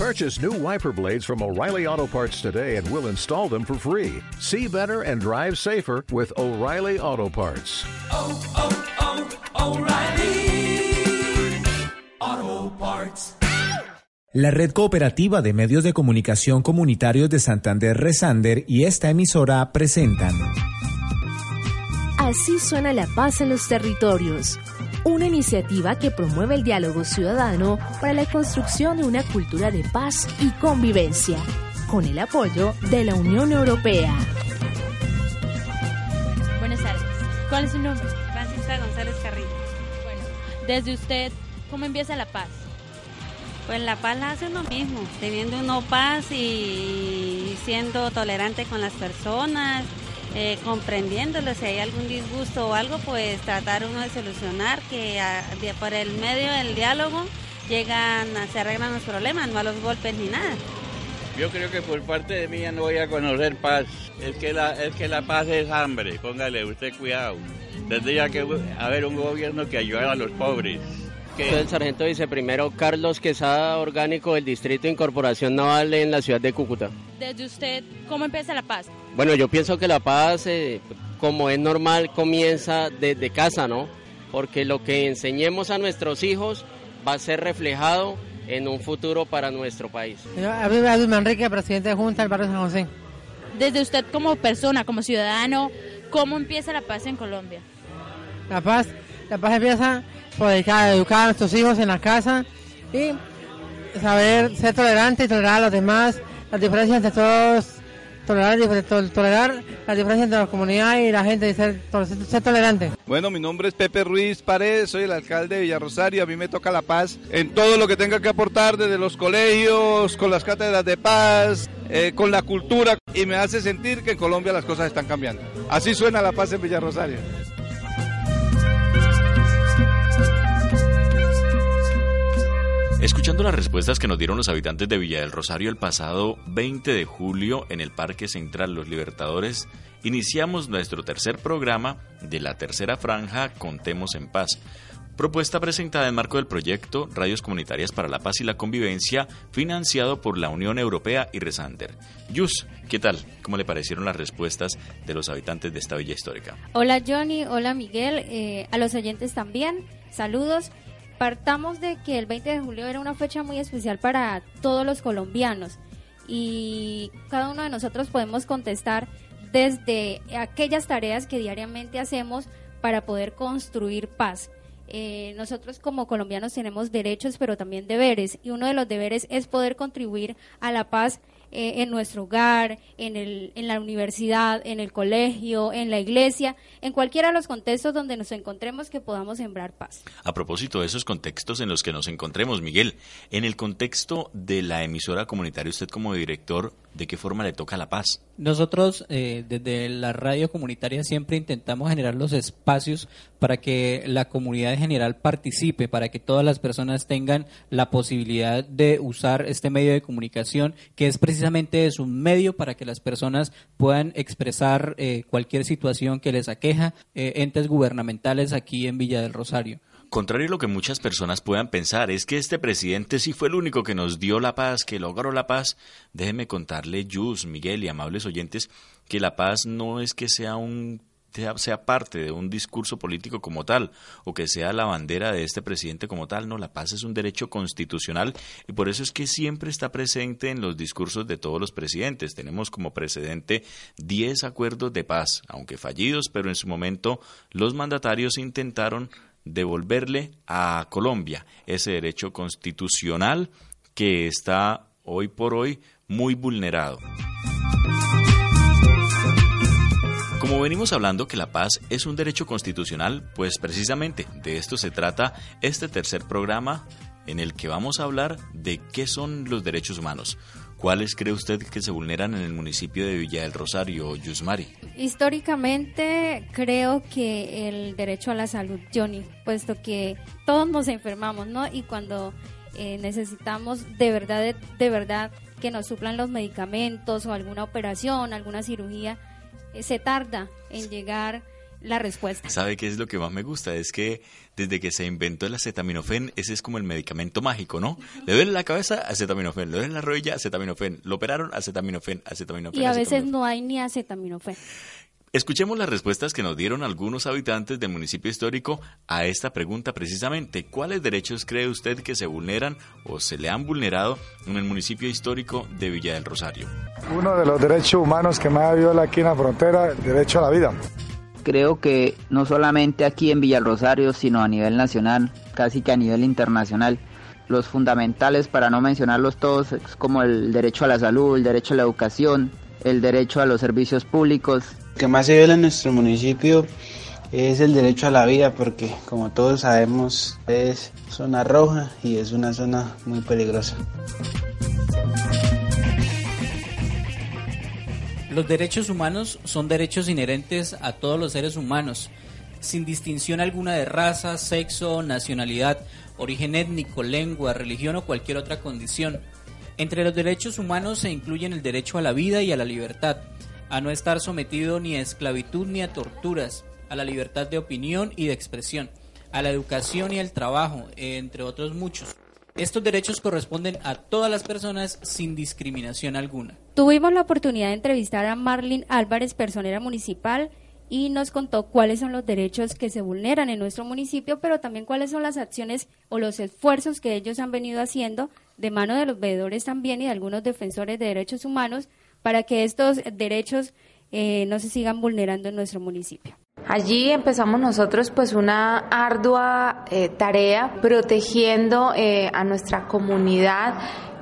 Purchase new wiper blades from O'Reilly Auto Parts today and we'll install them for free. See better and drive safer with O'Reilly Auto Parts. Oh, oh, oh, O'Reilly Auto Parts. La Red Cooperativa de Medios de Comunicación Comunitarios de Santander Resander y esta emisora presentan Así suena la paz en los territorios, una iniciativa que promueve el diálogo ciudadano para la construcción de una cultura de paz y convivencia, con el apoyo de la Unión Europea. Buenas tardes. ¿Cuál es su nombre? Francisca González Carrillo. Bueno, desde usted, ¿cómo empieza la paz? Pues la paz la hace uno mismo, teniendo uno paz y siendo tolerante con las personas, eh, comprendiéndolo, si hay algún disgusto o algo, pues tratar uno de solucionar, que a- de- por el medio del diálogo llegan, se arreglan los problemas, no a los golpes ni nada. Yo creo que por parte de mí ya no voy a conocer paz. Es que la, es que la paz es hambre. Póngale usted cuidado. Tendría que haber un gobierno que ayudara a los pobres. El sargento viceprimero Carlos Quesada, orgánico del Distrito de Incorporación Naval en la ciudad de Cúcuta. Desde usted, ¿cómo empieza la paz? Bueno, yo pienso que la paz, eh, como es normal, comienza desde casa, ¿no? Porque lo que enseñemos a nuestros hijos va a ser reflejado en un futuro para nuestro país. Yo, Abel Manrique, presidente de Junta del Barrio San José. Desde usted como persona, como ciudadano, ¿cómo empieza la paz en Colombia? La paz, la paz empieza por educar, a nuestros hijos en la casa y saber ser tolerante y tolerar a los demás, las diferencias entre todos, tolerar, las diferencias entre la comunidad y la gente y ser, ser tolerante. Bueno, mi nombre es Pepe Ruiz Paredes, soy el alcalde de Villarrosario. A mí me toca la paz en todo lo que tenga que aportar, desde los colegios, con las cátedras de paz, eh, con la cultura, y me hace sentir que en Colombia las cosas están cambiando. Así suena la paz en Villarrosario. Escuchando las respuestas que nos dieron los habitantes de Villa del Rosario el pasado 20 de julio en el Parque Central Los Libertadores, iniciamos nuestro tercer programa de la tercera franja Contemos en Paz, propuesta presentada en marco del proyecto Radios Comunitarias para la Paz y la Convivencia, financiado por la Unión Europea y Resander. Yus, ¿qué tal? ¿Cómo le parecieron las respuestas de los habitantes de esta villa histórica? Hola Johnny, hola Miguel, eh, a los oyentes también, saludos. Partamos de que el 20 de julio era una fecha muy especial para todos los colombianos y cada uno de nosotros podemos contestar desde aquellas tareas que diariamente hacemos para poder construir paz. Eh, nosotros como colombianos tenemos derechos pero también deberes y uno de los deberes es poder contribuir a la paz eh, en nuestro hogar, en, el, en la universidad, en el colegio, en la iglesia, en cualquiera de los contextos donde nos encontremos que podamos sembrar paz. A propósito de esos contextos en los que nos encontremos, Miguel, en el contexto de la emisora comunitaria, usted como director, ¿de qué forma le toca la paz? Nosotros eh, desde la radio comunitaria siempre intentamos generar los espacios para que la comunidad en general participe, para que todas las personas tengan la posibilidad de usar este medio de comunicación, que es precisamente es un medio para que las personas puedan expresar eh, cualquier situación que les aqueja, eh, entes gubernamentales aquí en Villa del Rosario. Contrario a lo que muchas personas puedan pensar, es que este presidente sí fue el único que nos dio la paz, que logró la paz. Déjeme contarle, Yus, Miguel y amables oyentes, que la paz no es que sea un sea, parte de un discurso político como tal o que sea la bandera de este presidente como tal. No, la paz es un derecho constitucional y por eso es que siempre está presente en los discursos de todos los presidentes. Tenemos como precedente 10 acuerdos de paz, aunque fallidos, pero en su momento los mandatarios intentaron devolverle a Colombia ese derecho constitucional que está hoy por hoy muy vulnerado. Como venimos hablando que la paz es un derecho constitucional, pues precisamente de esto se trata este tercer programa en el que vamos a hablar de qué son los derechos humanos. ¿Cuáles cree usted que se vulneran en el municipio de Villa del Rosario, Yusmari? Históricamente creo que el derecho a la salud, Johnny, puesto que todos nos enfermamos, ¿no? Y cuando eh, necesitamos de verdad, de, de verdad que nos suplan los medicamentos o alguna operación, alguna cirugía, se tarda en llegar la respuesta. ¿Sabe qué es lo que más me gusta? Es que desde que se inventó el acetaminofén, ese es como el medicamento mágico, ¿no? Le duele la cabeza, acetaminofén. Le duele la rodilla, acetaminofén. Lo operaron, acetaminofén, acetaminofén. Y a veces no hay ni acetaminofén. Escuchemos las respuestas que nos dieron algunos habitantes del municipio histórico a esta pregunta precisamente. ¿Cuáles derechos cree usted que se vulneran o se le han vulnerado en el municipio histórico de Villa del Rosario? Uno de los derechos humanos que más viola aquí en la frontera, el derecho a la vida. Creo que no solamente aquí en Villa del Rosario, sino a nivel nacional, casi que a nivel internacional, los fundamentales, para no mencionarlos todos, es como el derecho a la salud, el derecho a la educación, el derecho a los servicios públicos, que más se viola en nuestro municipio es el derecho a la vida porque como todos sabemos es zona roja y es una zona muy peligrosa. Los derechos humanos son derechos inherentes a todos los seres humanos, sin distinción alguna de raza, sexo, nacionalidad, origen étnico, lengua, religión o cualquier otra condición. Entre los derechos humanos se incluyen el derecho a la vida y a la libertad, a no estar sometido ni a esclavitud ni a torturas, a la libertad de opinión y de expresión, a la educación y al trabajo, entre otros muchos. Estos derechos corresponden a todas las personas sin discriminación alguna. Tuvimos la oportunidad de entrevistar a Marlene Álvarez, personera municipal, y nos contó cuáles son los derechos que se vulneran en nuestro municipio, pero también cuáles son las acciones o los esfuerzos que ellos han venido haciendo de mano de los veedores también y de algunos defensores de derechos humanos para que estos derechos eh, no se sigan vulnerando en nuestro municipio. Allí empezamos nosotros pues una ardua eh, tarea protegiendo eh, a nuestra comunidad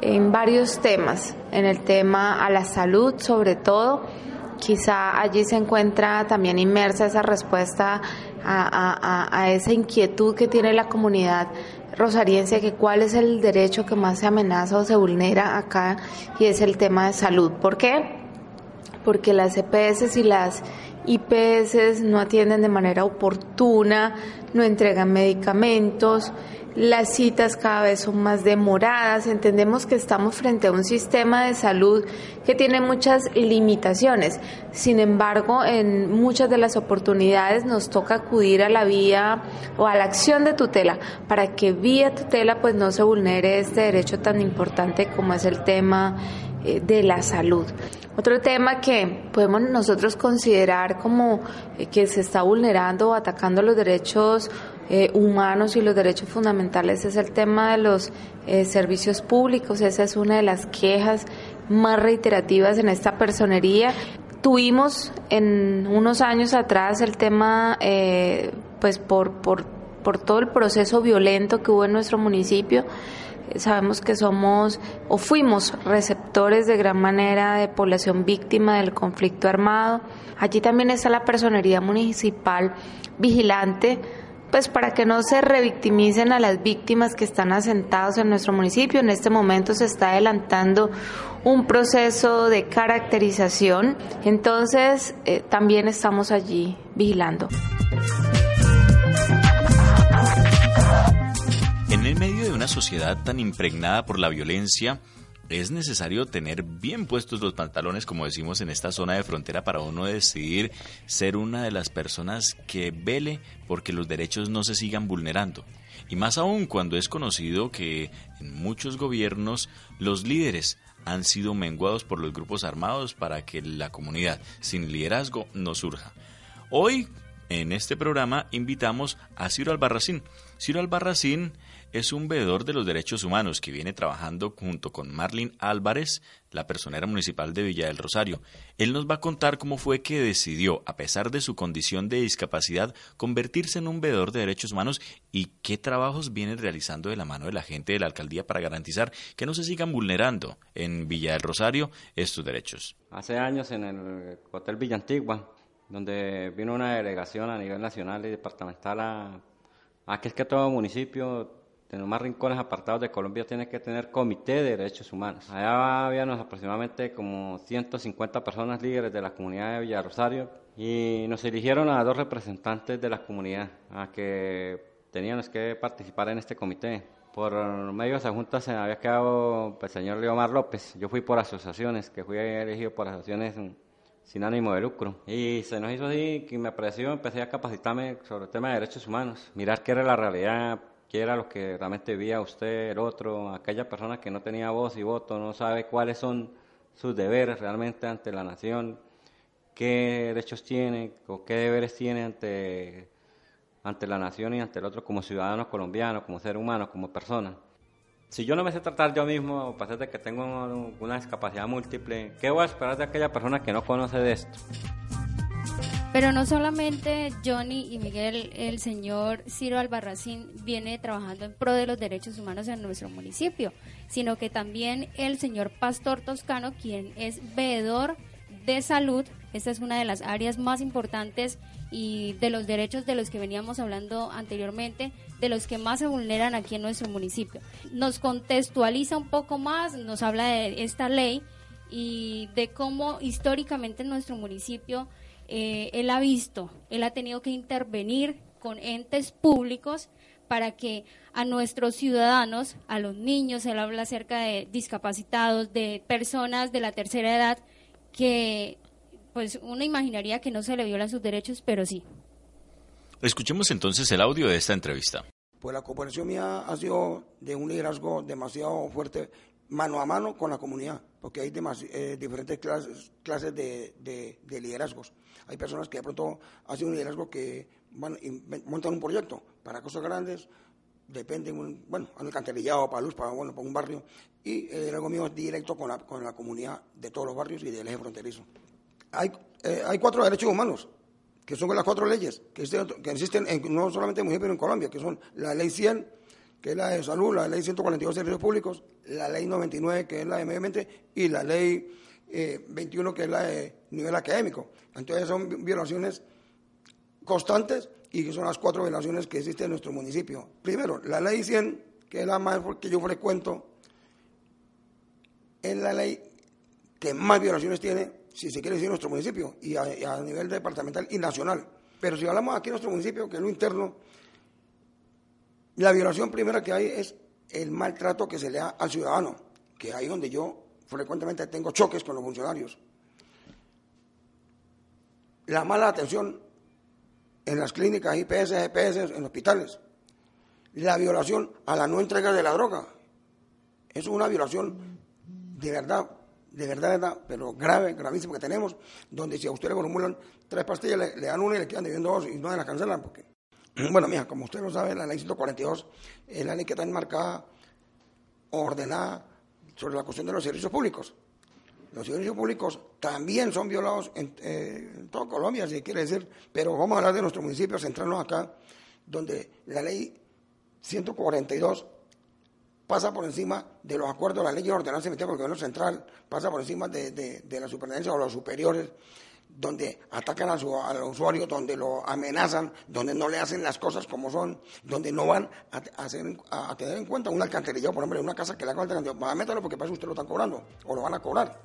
en varios temas, en el tema a la salud sobre todo. Quizá allí se encuentra también inmersa esa respuesta a, a esa inquietud que tiene la comunidad rosariense que cuál es el derecho que más se amenaza o se vulnera acá y es el tema de salud. ¿Por qué? Porque las EPS y las IPS no atienden de manera oportuna, no entregan medicamentos, las citas cada vez son más demoradas, entendemos que estamos frente a un sistema de salud que tiene muchas limitaciones. Sin embargo, en muchas de las oportunidades nos toca acudir a la vía o a la acción de tutela para que vía tutela pues no se vulnere este derecho tan importante como es el tema eh, de la salud. Otro tema que podemos nosotros considerar como eh, que se está vulnerando o atacando los derechos eh, humanos y los derechos fundamentales es el tema de los eh, servicios públicos. Esa es una de las quejas más reiterativas en esta personería. Tuvimos en unos años atrás el tema, eh, pues por, por, por todo el proceso violento que hubo en nuestro municipio, sabemos que somos o fuimos receptores de gran manera de población víctima del conflicto armado. Allí también está la personería municipal vigilante pues para que no se revictimicen a las víctimas que están asentados en nuestro municipio. En este momento se está adelantando un proceso de caracterización, entonces eh, también estamos allí vigilando. En el medio de una sociedad tan impregnada por la violencia, es necesario tener bien puestos los pantalones, como decimos en esta zona de frontera, para uno decidir ser una de las personas que vele porque los derechos no se sigan vulnerando. Y más aún cuando es conocido que en muchos gobiernos los líderes han sido menguados por los grupos armados para que la comunidad sin liderazgo no surja. Hoy, en este programa, invitamos a Ciro Albarracín. Ciro Albarracín es un veedor de los derechos humanos que viene trabajando junto con Marlene Álvarez, la personera municipal de Villa del Rosario. Él nos va a contar cómo fue que decidió, a pesar de su condición de discapacidad, convertirse en un veedor de derechos humanos y qué trabajos viene realizando de la mano de la gente de la alcaldía para garantizar que no se sigan vulnerando en Villa del Rosario estos derechos. Hace años en el Hotel Villa Antigua, donde vino una delegación a nivel nacional y departamental a, a que es que todo municipio en los más rincones apartados de Colombia tiene que tener comité de derechos humanos. Allá habíamos aproximadamente como 150 personas líderes de la comunidad de Villa Rosario y nos eligieron a dos representantes de la comunidad a que teníamos que participar en este comité. Por medio de esa junta se había quedado pues, el señor Leomar López. Yo fui por asociaciones, que fui elegido por asociaciones sin ánimo de lucro. Y se nos hizo así que me pareció, empecé a capacitarme sobre el tema de derechos humanos, mirar qué era la realidad, qué era lo que realmente vivía usted, el otro, aquella persona que no tenía voz y voto, no sabe cuáles son sus deberes realmente ante la nación, qué derechos tiene o qué deberes tiene ante, ante la nación y ante el otro como ciudadano colombiano, como ser humano, como persona. Si yo no me sé tratar yo mismo, pesar de que tengo una discapacidad múltiple, ¿qué voy a esperar de aquella persona que no conoce de esto? Pero no solamente Johnny y Miguel, el señor Ciro Albarracín viene trabajando en pro de los derechos humanos en nuestro municipio, sino que también el señor Pastor Toscano, quien es veedor de salud. Esta es una de las áreas más importantes y de los derechos de los que veníamos hablando anteriormente, de los que más se vulneran aquí en nuestro municipio. Nos contextualiza un poco más, nos habla de esta ley y de cómo históricamente en nuestro municipio eh, él ha visto, él ha tenido que intervenir con entes públicos para que a nuestros ciudadanos, a los niños, él habla acerca de discapacitados, de personas de la tercera edad, que pues uno imaginaría que no se le violan sus derechos, pero sí. Escuchemos entonces el audio de esta entrevista. Pues la cooperación mía ha sido de un liderazgo demasiado fuerte, mano a mano con la comunidad, porque hay eh, diferentes clases, clases de, de liderazgos. Hay personas que de pronto hacen un liderazgo que van, montan un proyecto para cosas grandes, depende, bueno, han alcantarillado para luz, para, bueno, para un barrio, y el liderazgo mío es directo con la, con la comunidad de todos los barrios y del eje fronterizo. Hay, eh, hay cuatro derechos humanos, que son las cuatro leyes que existen, que existen en, no solamente en municipio, pero en Colombia, que son la ley 100, que es la de salud, la ley 142 de servicios públicos, la ley 99, que es la de medio ambiente, y la ley 21, eh, que es la de nivel académico. Entonces son violaciones constantes y que son las cuatro violaciones que existen en nuestro municipio. Primero, la ley 100, que es la más que yo frecuento, es la ley que más violaciones tiene, si se quiere decir, nuestro municipio, y a, nivel departamental y nacional. Pero si hablamos aquí en nuestro municipio, que es lo interno, la violación primera que hay es el maltrato que se le da al ciudadano, que ahí donde yo frecuentemente tengo choques con los funcionarios. La mala atención en las clínicas, IPS, GPS, en hospitales. La violación a la no entrega de la droga. Es una violación de verdad, de verdad, pero grave, gravísima que tenemos, donde si a usted le formulan tres pastillas, le, dan una y le quedan debiendo dos y no la cancelan. Porque, bueno, mija, como usted lo sabe, la ley 142 es la ley que está enmarcada, ordenada, sobre la cuestión de los servicios públicos. Los servicios públicos también son violados en, eh, toda Colombia, si quiere decir, pero vamos a hablar de nuestro municipio, centrarnos acá, donde la ley 142 pasa por encima de los acuerdos, de la ley de ordenanza emitida por el gobierno central, pasa por encima de, de la superintendencia o los superiores donde atacan a su, al usuario, donde lo amenazan, donde no le hacen las cosas como son, donde no van a, hacer, a, tener en cuenta un alcantarillado, por ejemplo, en una casa que le hagan alcantarillado, métalo porque para usted lo están cobrando, o lo van a cobrar.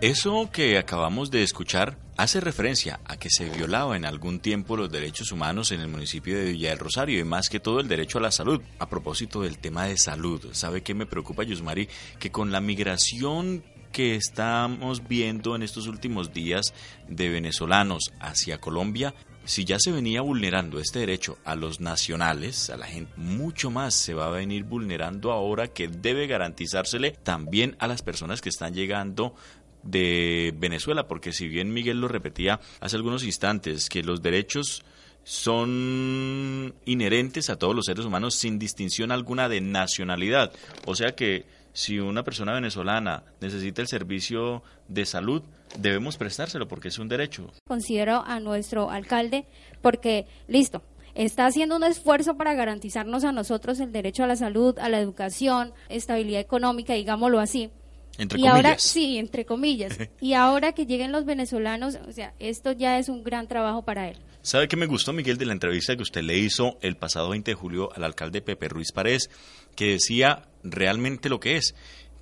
Eso que acabamos de escuchar hace referencia a que se violaba en algún tiempo los derechos humanos en el municipio de Villa del Rosario y más que todo el derecho a la salud. A propósito del tema de salud, ¿sabe qué me preocupa, Yusmari? Que con la migración que estamos viendo en estos últimos días de venezolanos hacia Colombia, si ya se venía vulnerando este derecho a los nacionales, a la gente, mucho más se va a venir vulnerando ahora que debe garantizársele también a las personas que están llegando de Venezuela, porque si bien Miguel lo repetía hace algunos instantes, que los derechos son inherentes a todos los seres humanos sin distinción alguna de nacionalidad, o sea que si una persona venezolana necesita el servicio de salud, debemos prestárselo porque es un derecho. Considero a nuestro alcalde porque, listo, está haciendo un esfuerzo para garantizarnos a nosotros el derecho a la salud, a la educación, estabilidad económica, digámoslo así. Entre y comillas. ahora sí, entre comillas. y ahora que lleguen los venezolanos, o sea, esto ya es un gran trabajo para él. ¿Sabe qué me gustó, Miguel, de la entrevista que usted le hizo el pasado 20 de julio al alcalde Pepe Ruiz Paredes, que decía realmente lo que es?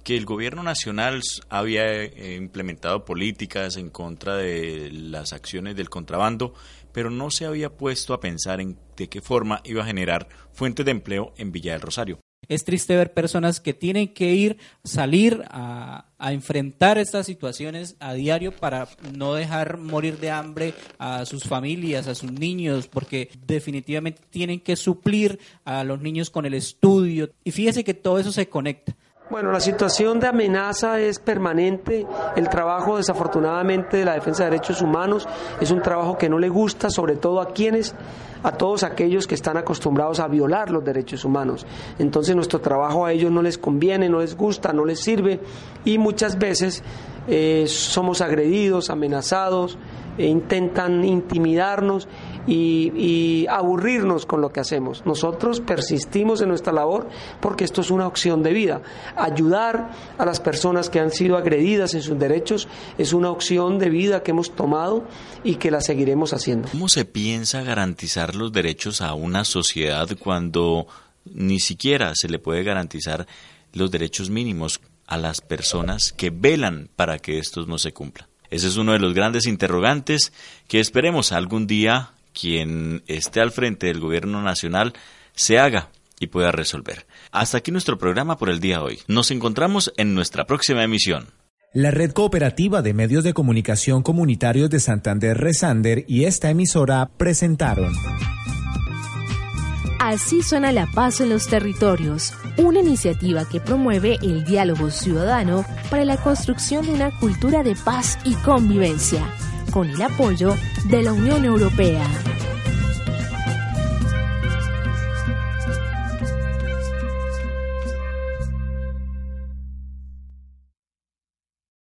que el gobierno nacional había eh, implementado políticas en contra de las acciones del contrabando, pero no se había puesto a pensar en de qué forma iba a generar fuentes de empleo en Villa del Rosario. Es triste ver personas que tienen que ir, salir a, enfrentar estas situaciones a diario para no dejar morir de hambre a sus familias, a sus niños, porque definitivamente tienen que suplir a los niños con el estudio. Y fíjese que todo eso se conecta. Bueno, la situación de amenaza es permanente. El trabajo, desafortunadamente, de la defensa de derechos humanos es un trabajo que no le gusta, sobre todo a quienes, a todos aquellos que están acostumbrados a violar los derechos humanos. Entonces, nuestro trabajo a ellos no les conviene, no les gusta, no les sirve y muchas veces eh, somos agredidos, amenazados, e intentan intimidarnos y, y, aburrirnos con lo que hacemos. Nosotros persistimos en nuestra labor porque esto es una opción de vida. Ayudar a las personas que han sido agredidas en sus derechos es una opción de vida que hemos tomado y que la seguiremos haciendo. ¿Cómo se piensa garantizar los derechos a una sociedad cuando ni siquiera se le puede garantizar los derechos mínimos a las personas que velan para que estos no se cumplan? Ese es uno de los grandes interrogantes que esperemos algún día quien esté al frente del gobierno nacional se haga y pueda resolver. Hasta aquí nuestro programa por el día de hoy. Nos encontramos en nuestra próxima emisión. La Red Cooperativa de Medios de Comunicación Comunitarios de Santander Resander y esta emisora presentaron. Así suena la paz en los territorios, una iniciativa que promueve el diálogo ciudadano para la construcción de una cultura de paz y convivencia, con el apoyo de la Unión Europea.